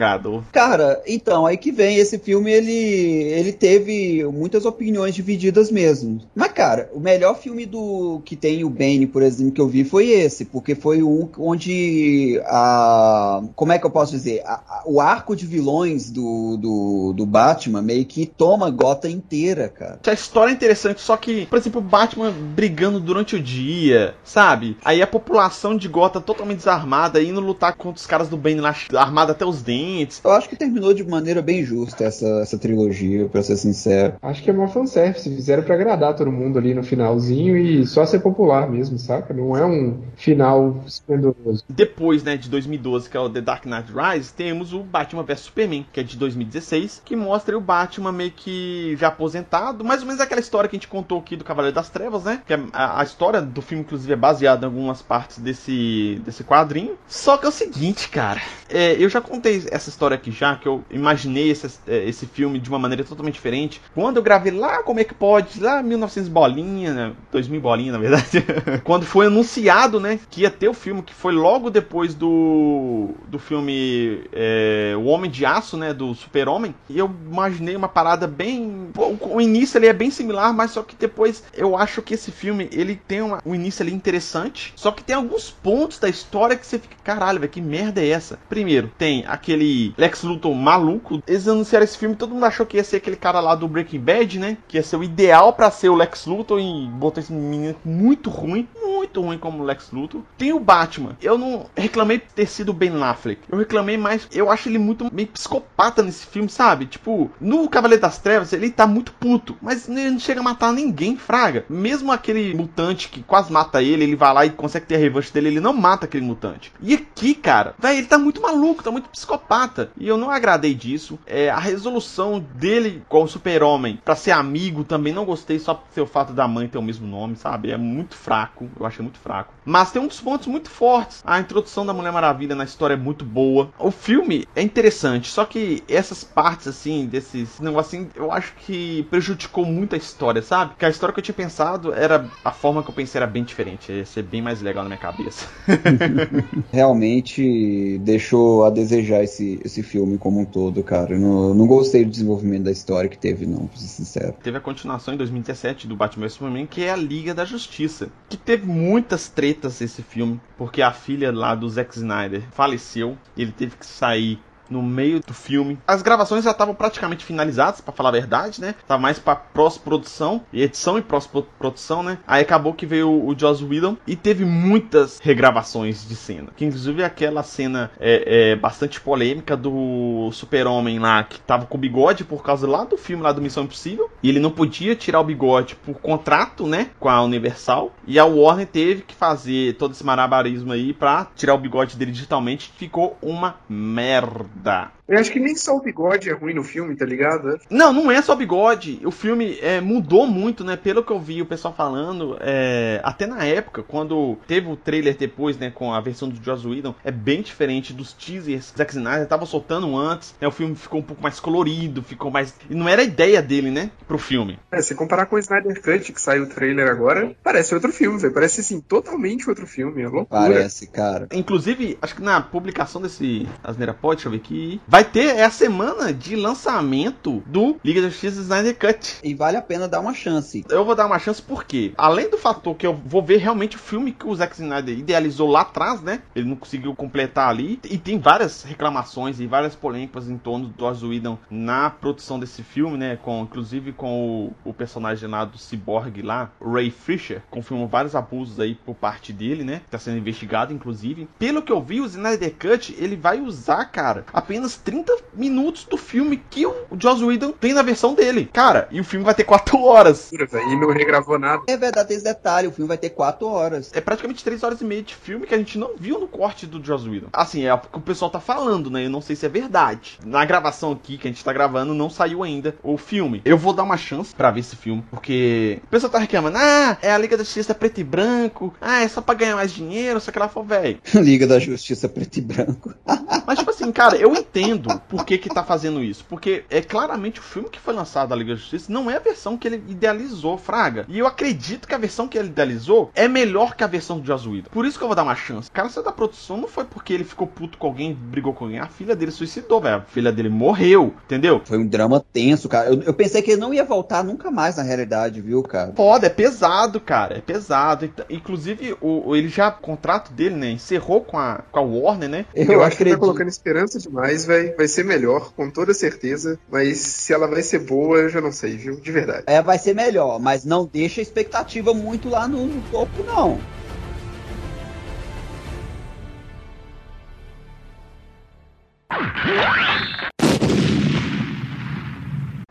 Cara, então, aí que vem, esse filme, ele, ele teve muitas opiniões divididas mesmo. Mas, cara, o melhor filme do que tem o Bane, por exemplo, que eu vi foi esse, porque foi o onde a... como é que eu posso dizer? A, a, o arco de vilões do, do, do Batman meio que toma Gotham inteira, cara. A história é interessante, só que, por exemplo, o Batman brigando durante o dia, sabe? Aí a população de Gotham totalmente desarmada, indo lutar contra os caras do Bane lá, armado até os dentes. Eu acho que terminou de maneira bem justa essa, essa trilogia, pra ser sincero. Acho que é uma fanservice, fizeram pra agradar todo mundo ali no finalzinho e só ser popular mesmo, saca? Não é um final esplendoroso. Depois, né, de 2012, que é o The Dark Knight Rises, temos o Batman vs Superman, que é de 2016, que mostra o Batman meio que já aposentado, mais ou menos aquela história que a gente contou aqui do Cavaleiro das Trevas, né? Que a, a história do filme, inclusive, é baseada em algumas partes desse, desse quadrinho. Só que é o seguinte, cara, é, eu já contei essa história história aqui já, que eu imaginei esse, é, esse filme de uma maneira totalmente diferente. Quando eu gravei lá, como é que pode? Lá 1900 bolinha, né? 2000 bolinha, na verdade. (laughs) Quando foi anunciado, né, que ia ter o filme, que foi logo depois do, do filme é, O Homem de Aço, né, do Super-Homem. E eu imaginei uma parada bem... O, início ele é bem similar, mas só que depois eu acho que esse filme, ele tem uma, um início ali interessante, só que tem alguns pontos da história que você fica, caralho, velho, que merda é essa? Primeiro, tem aquele Lex Luthor maluco. Eles anunciaram esse filme, todo mundo achou que ia ser aquele cara lá do Breaking Bad, né? Que ia ser o ideal para ser o Lex Luthor e botou esse menino muito ruim, muito ruim como Lex Luthor. Tem o Batman. Eu não reclamei ter sido Ben Affleck. Eu reclamei mais, eu acho ele muito meio psicopata nesse filme, sabe? Tipo, no Cavaleiro das Trevas ele tá muito puto, mas ele não chega a matar ninguém, fraga. Mesmo aquele mutante que quase mata ele, ele vai lá e consegue ter a revanche dele, ele não mata aquele mutante. E aqui, cara, velho, ele tá muito maluco, tá muito psicopata. E eu não agradei disso. É, a resolução dele com o super-homem para ser amigo também não gostei só por ser o fato da mãe ter o mesmo nome, sabe? É muito fraco, eu achei muito fraco. Mas tem dos pontos muito fortes. A introdução da Mulher Maravilha na história é muito boa. O filme é interessante, só que essas partes, assim, desses negócio assim, eu acho que prejudicou muito a história, sabe? Porque a história que eu tinha pensado era. A forma que eu pensei era bem diferente. Ia ser bem mais legal na minha cabeça. (laughs) Realmente deixou a desejar esse filme como um todo, cara. Não, não gostei do desenvolvimento da história que teve, não, pra ser sincero. Teve a continuação em 2017 do Batman vs Superman, que é a Liga da Justiça. Que teve muitas tretas esse filme, porque a filha lá do Zack Snyder faleceu. Ele teve que sair no meio do filme. As gravações já estavam praticamente finalizadas, para falar a verdade, né? Tava mais para pós-produção, edição e pós-produção, né? Aí acabou que veio o Joss Whedon e teve muitas regravações de cena. Que inclusive aquela cena é, é bastante polêmica do Super-Homem lá, que tava com bigode por causa lá do filme lá do Missão Impossível. E ele não podia tirar o bigode por contrato, né? Com a Universal. E a Warner teve que fazer todo esse marabarismo aí pra tirar o bigode dele digitalmente. Ficou uma merda. Eu acho que nem só o bigode é ruim no filme, tá ligado? Não, não é só bigode. O filme é, mudou muito, né? Pelo que eu vi o pessoal falando, é, até na época, quando teve o trailer depois, né, com a versão do Joss Whedon, é bem diferente dos teasers. Zack Snyder tava soltando antes, né? O filme ficou um pouco mais colorido, ficou mais... E não era a ideia dele, né? Pro filme. É, se comparar com o Snyder Cut, que saiu o trailer agora, parece outro filme, velho. Parece, assim, totalmente outro filme. É loucura. Parece, cara. Inclusive, acho que na publicação desse Asneira Pod, deixa eu ver aqui, vai ter é a semana de lançamento do Liga da Justiça Snyder Cut. E vale a pena dar uma chance. Eu vou dar uma chance porque, além do fator que eu vou ver realmente o filme que o Zack Snyder idealizou lá atrás, né? Ele não conseguiu completar ali. E tem várias reclamações e várias polêmicas em torno do Joss Whedon na produção desse filme, né? Com, inclusive com o, o personagem lá do Cyborg lá, Ray Fisher, confirmam vários abusos aí por parte dele, né? Tá sendo investigado, inclusive. Pelo que eu vi, o Snyder Cut, ele vai usar, cara, apenas 30 minutos do filme que o Joss Whedon tem na versão dele. Cara, e o filme vai ter 4 (laughs) horas. E não regravou nada. É verdade esse detalhe, o filme vai ter 4 horas. É praticamente 3 horas e meia de filme que a gente não viu no corte do Joss Whedon. Assim, é o que o pessoal tá falando, né? Eu não sei se é verdade. Na gravação aqui que a gente tá gravando, não saiu ainda o filme. Eu vou dar uma chance para ver esse filme, porque o pessoal tá reclamando, ah, é a Liga da Justiça preto e branco, ah, é só pra ganhar mais dinheiro, só que ela for velho. (laughs) Liga da Justiça preto e branco. (laughs) Mas, tipo assim, cara, eu entendo por que que tá fazendo isso. Porque é claramente o filme que foi lançado da Liga da Justiça não é a versão que ele idealizou, Fraga. E eu acredito que a versão que ele idealizou é melhor que a versão do Joss Whedon. Por isso que eu vou dar uma chance. O cara saiu da produção não foi porque ele ficou puto com alguém, brigou com alguém. A filha dele suicidou, velho. A filha dele morreu, entendeu? Foi um drama tenso, cara. Eu, eu, pensei que ele não ia voltar nunca mais na realidade, viu, cara? Pode, é pesado, cara. É pesado. Inclusive, o, ele já, o contrato dele, né, encerrou com a, com a Warner, né? Eu, eu acho acredito. que tá colocando esperança demais, velho. Vai ser melhor, com toda certeza. Mas se ela vai ser boa, eu já não sei, viu? De verdade. É, vai ser melhor, mas não deixa a expectativa muito lá no, no topo, não.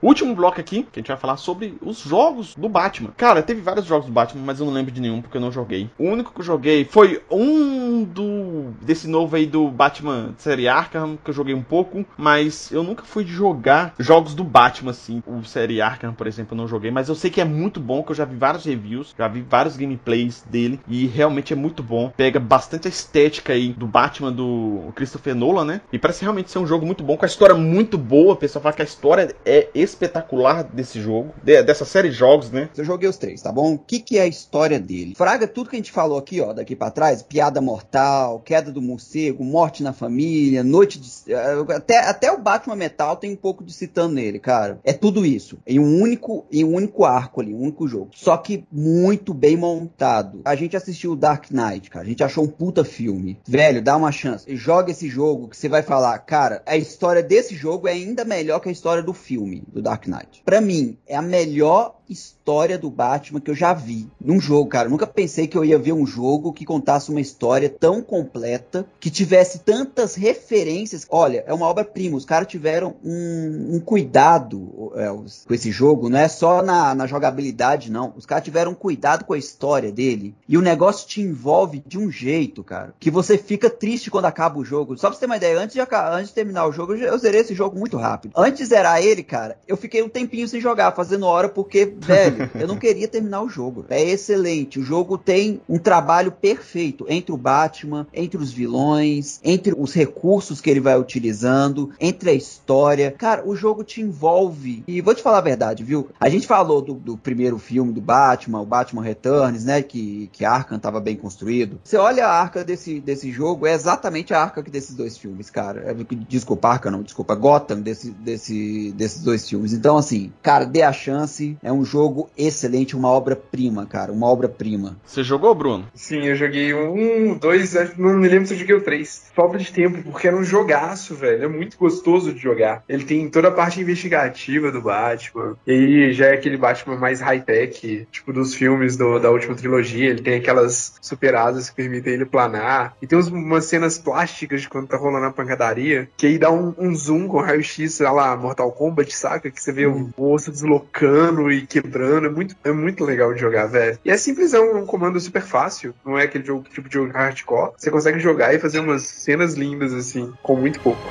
Último bloco aqui, que a gente vai falar sobre os jogos do Batman. Cara, teve vários jogos do Batman, mas eu não lembro de nenhum porque eu não joguei. O único que eu joguei foi um do desse novo aí do Batman série Arkham, que eu joguei um pouco, mas eu nunca fui jogar jogos do Batman assim. O série Arkham, por exemplo, eu não joguei, mas eu sei que é muito bom, que eu já vi vários reviews, já vi vários gameplays dele e realmente é muito bom. Pega bastante a estética aí do Batman do Christopher Nolan, né? E parece realmente ser um jogo muito bom, com a história muito boa. O pessoal fala que a história é espetacular desse jogo, de, dessa série de jogos, né? Eu joguei os três, tá bom? O que, que é a história dele? Fraga, tudo que a gente falou aqui, ó, daqui para trás, piada mortal, queda do morcego, morte na família, noite de. Eh, até, até o Batman Metal tem um pouco de citando nele, cara. É tudo isso. Em um único, em um único arco ali, um único jogo. Só que muito bem montado. A gente assistiu o Dark Knight, cara. A gente achou um puta filme. Velho, dá uma chance. Joga esse jogo que você vai falar, cara, a história desse jogo é ainda melhor que a história do filme, do Dark Knight. Para mim, é a melhor história do Batman que eu já vi num jogo, cara. Nunca pensei que eu ia ver um jogo que contasse uma história tão completa, que tivesse tantas referências. Olha, é uma obra-prima. Os caras tiveram um, um cuidado é, com esse jogo, não é só na, na jogabilidade, não. Os caras tiveram um cuidado com a história dele. E o negócio te envolve de um jeito, cara, que você fica triste quando acaba o jogo. Só pra você ter uma ideia, antes de, antes de terminar o jogo, eu zerei esse jogo muito rápido. Antes de zerar ele, cara, eu fiquei um tempinho sem jogar, fazendo hora, porque velho, eu não queria terminar o jogo. É excelente. O jogo tem um trabalho perfeito entre o Batman, entre os vilões, entre os recursos que ele vai utilizando, entre a história. Cara, o jogo te envolve. E vou te falar a verdade, viu? A gente falou do, do primeiro filme do Batman, o Batman Returns, né? Que, que Arkham tava bem construído. Você olha a arca desse, desse jogo, é exatamente a arca desses dois filmes, cara. É, desculpa, Arca não, desculpa, Gotham desse, desse, desses dois filmes. Então, assim, cara, dê a chance. É um jogo excelente, uma obra-prima, cara, uma obra-prima. Você jogou, Bruno? Sim, eu joguei um, dois, não me lembro se eu joguei o três. Falta de tempo, porque era um jogaço, velho. É muito gostoso de jogar. Ele tem toda a parte investigativa do Batman. E aí já é aquele Batman mais high-tech, tipo dos filmes do, da última trilogia. Ele tem aquelas superadas que permitem ele planar. E tem umas cenas plásticas de quando tá rolando a pancadaria, que aí dá um, um zoom com raio-x, sei lá, Mortal Kombat, saca? Que você vê hum. o osso deslocando e quebrando. É muito, é muito legal de jogar, velho. E é simples, é um, comando super fácil. Não é aquele jogo, tipo de jogo hardcore. Você consegue jogar e fazer umas cenas lindas, assim, com muito pouco.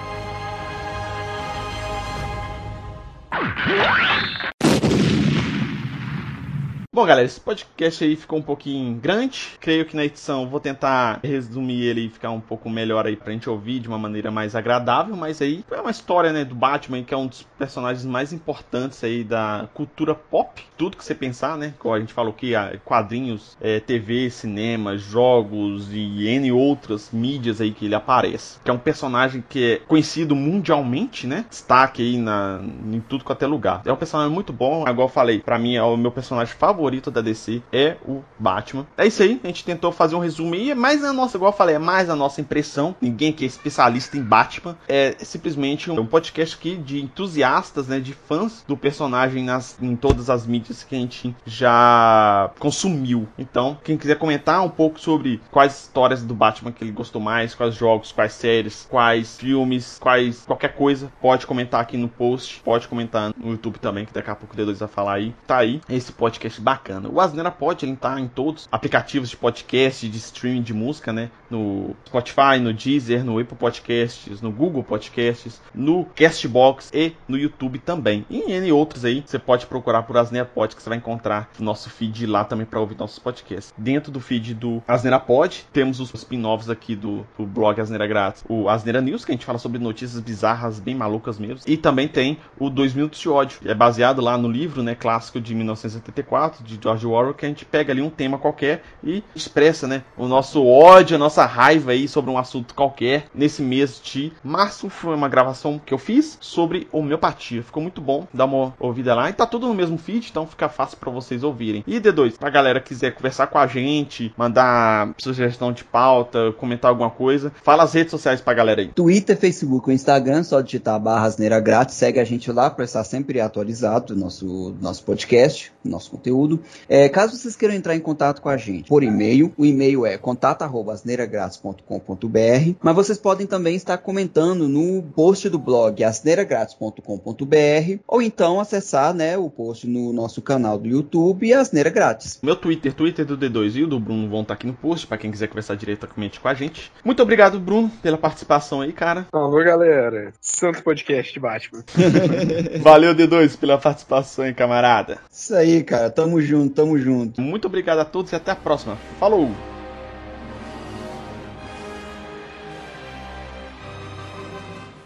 Bom, galera, esse podcast aí ficou um pouquinho grande. Creio que na edição vou tentar resumir ele e ficar um pouco melhor aí pra gente ouvir de uma maneira mais agradável. Mas aí é uma história, né, do Batman, que é um dos personagens mais importantes aí da cultura pop. Tudo que você pensar, né? Como a gente falou que quadrinhos, é, TV, cinema, jogos e N outras mídias aí que ele aparece. Que é um personagem que é conhecido mundialmente, né? Destaque aí na, em tudo quanto é lugar. É um personagem muito bom. Agora eu falei, pra mim é o meu personagem favorito favorito da DC é o Batman. É isso aí, a gente tentou fazer um resumo aí, é mais a nossa, igual eu falei, é mais a nossa impressão. Ninguém que é especialista em Batman. É simplesmente um podcast aqui de entusiastas, né, de fãs do personagem nas, em todas as mídias que a gente já consumiu. Então, quem quiser comentar um pouco sobre quais histórias do Batman que ele gostou mais, quais jogos, quais séries, quais filmes, quais qualquer coisa, pode comentar aqui no post, pode comentar no YouTube também, que daqui a pouco o D2 vai falar aí. Tá aí esse podcast bacana. O Asneira Pod, ele tá em todos os aplicativos de podcast, de streaming de música, né? No Spotify, no Deezer, no Apple Podcasts, no Google Podcasts, no Castbox e no YouTube também. E em outros aí, você pode procurar por Asneira Pod, que você vai encontrar nosso feed lá também para ouvir nossos podcasts. Dentro do feed do Asneira Pod, temos os spin-offs aqui do, do blog Asneira Grátis. O Asneira News, que a gente fala sobre notícias bizarras, bem malucas mesmo. E também tem o 2 Minutos de Ódio, que é baseado lá no livro, né, clássico de 1974, de George Orwell, que a gente pega ali um tema qualquer e expressa, né, o nosso ódio, a nossa raiva aí sobre um assunto qualquer. Nesse mês de março foi uma gravação que eu fiz sobre homeopatia. Ficou muito bom, dá uma ouvida lá. E tá tudo no mesmo feed, então fica fácil para vocês ouvirem. E D2, pra galera que quiser conversar com a gente, mandar sugestão de pauta, comentar alguma coisa, fala as redes sociais pra galera aí. Twitter, Facebook Instagram, só digitar barra asneira grátis, segue a gente lá para estar sempre atualizado do nosso, nosso podcast, nosso conteúdo. Tudo. É, caso vocês queiram entrar em contato com a gente por e-mail, o e-mail é contato@asneiragratis.com.br, mas vocês podem também estar comentando no post do blog asneiragratis.com.br ou então acessar, né, o post no nosso canal do YouTube Asneira Grátis. Meu Twitter, Twitter do D2 e o do Bruno vão estar aqui no post para quem quiser conversar diretamente com a gente. Muito obrigado, Bruno, pela participação aí, cara. Alô, galera. Santo podcast de Batman. (laughs) Valeu, D2, pela participação, hein, camarada. Isso aí, cara. Tamo junto, tamo junto. Muito obrigado a todos e até a próxima. Falou!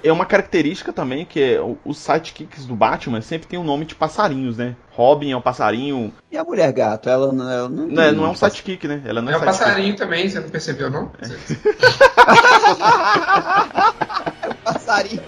É uma característica também que é, os sidekicks do Batman sempre tem um nome de passarinhos, né? Robin é um passarinho. E a mulher gato? Ela não, ela não, não, é, não é um sidekick, né? Ela não é, é um passarinho também, você não percebeu, não? é (laughs) um passarinho.